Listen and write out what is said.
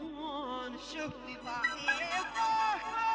Wanna show me my?